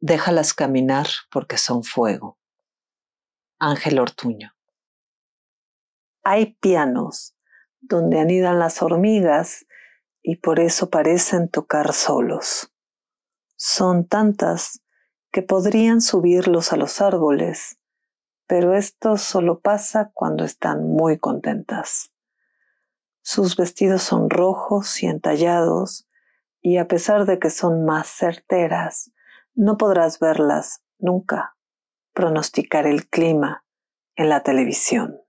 déjalas caminar porque son fuego. Ángel Ortuño. Hay pianos donde anidan las hormigas y por eso parecen tocar solos. Son tantas que podrían subirlos a los árboles, pero esto solo pasa cuando están muy contentas. Sus vestidos son rojos y entallados, y a pesar de que son más certeras, no podrás verlas nunca pronosticar el clima en la televisión.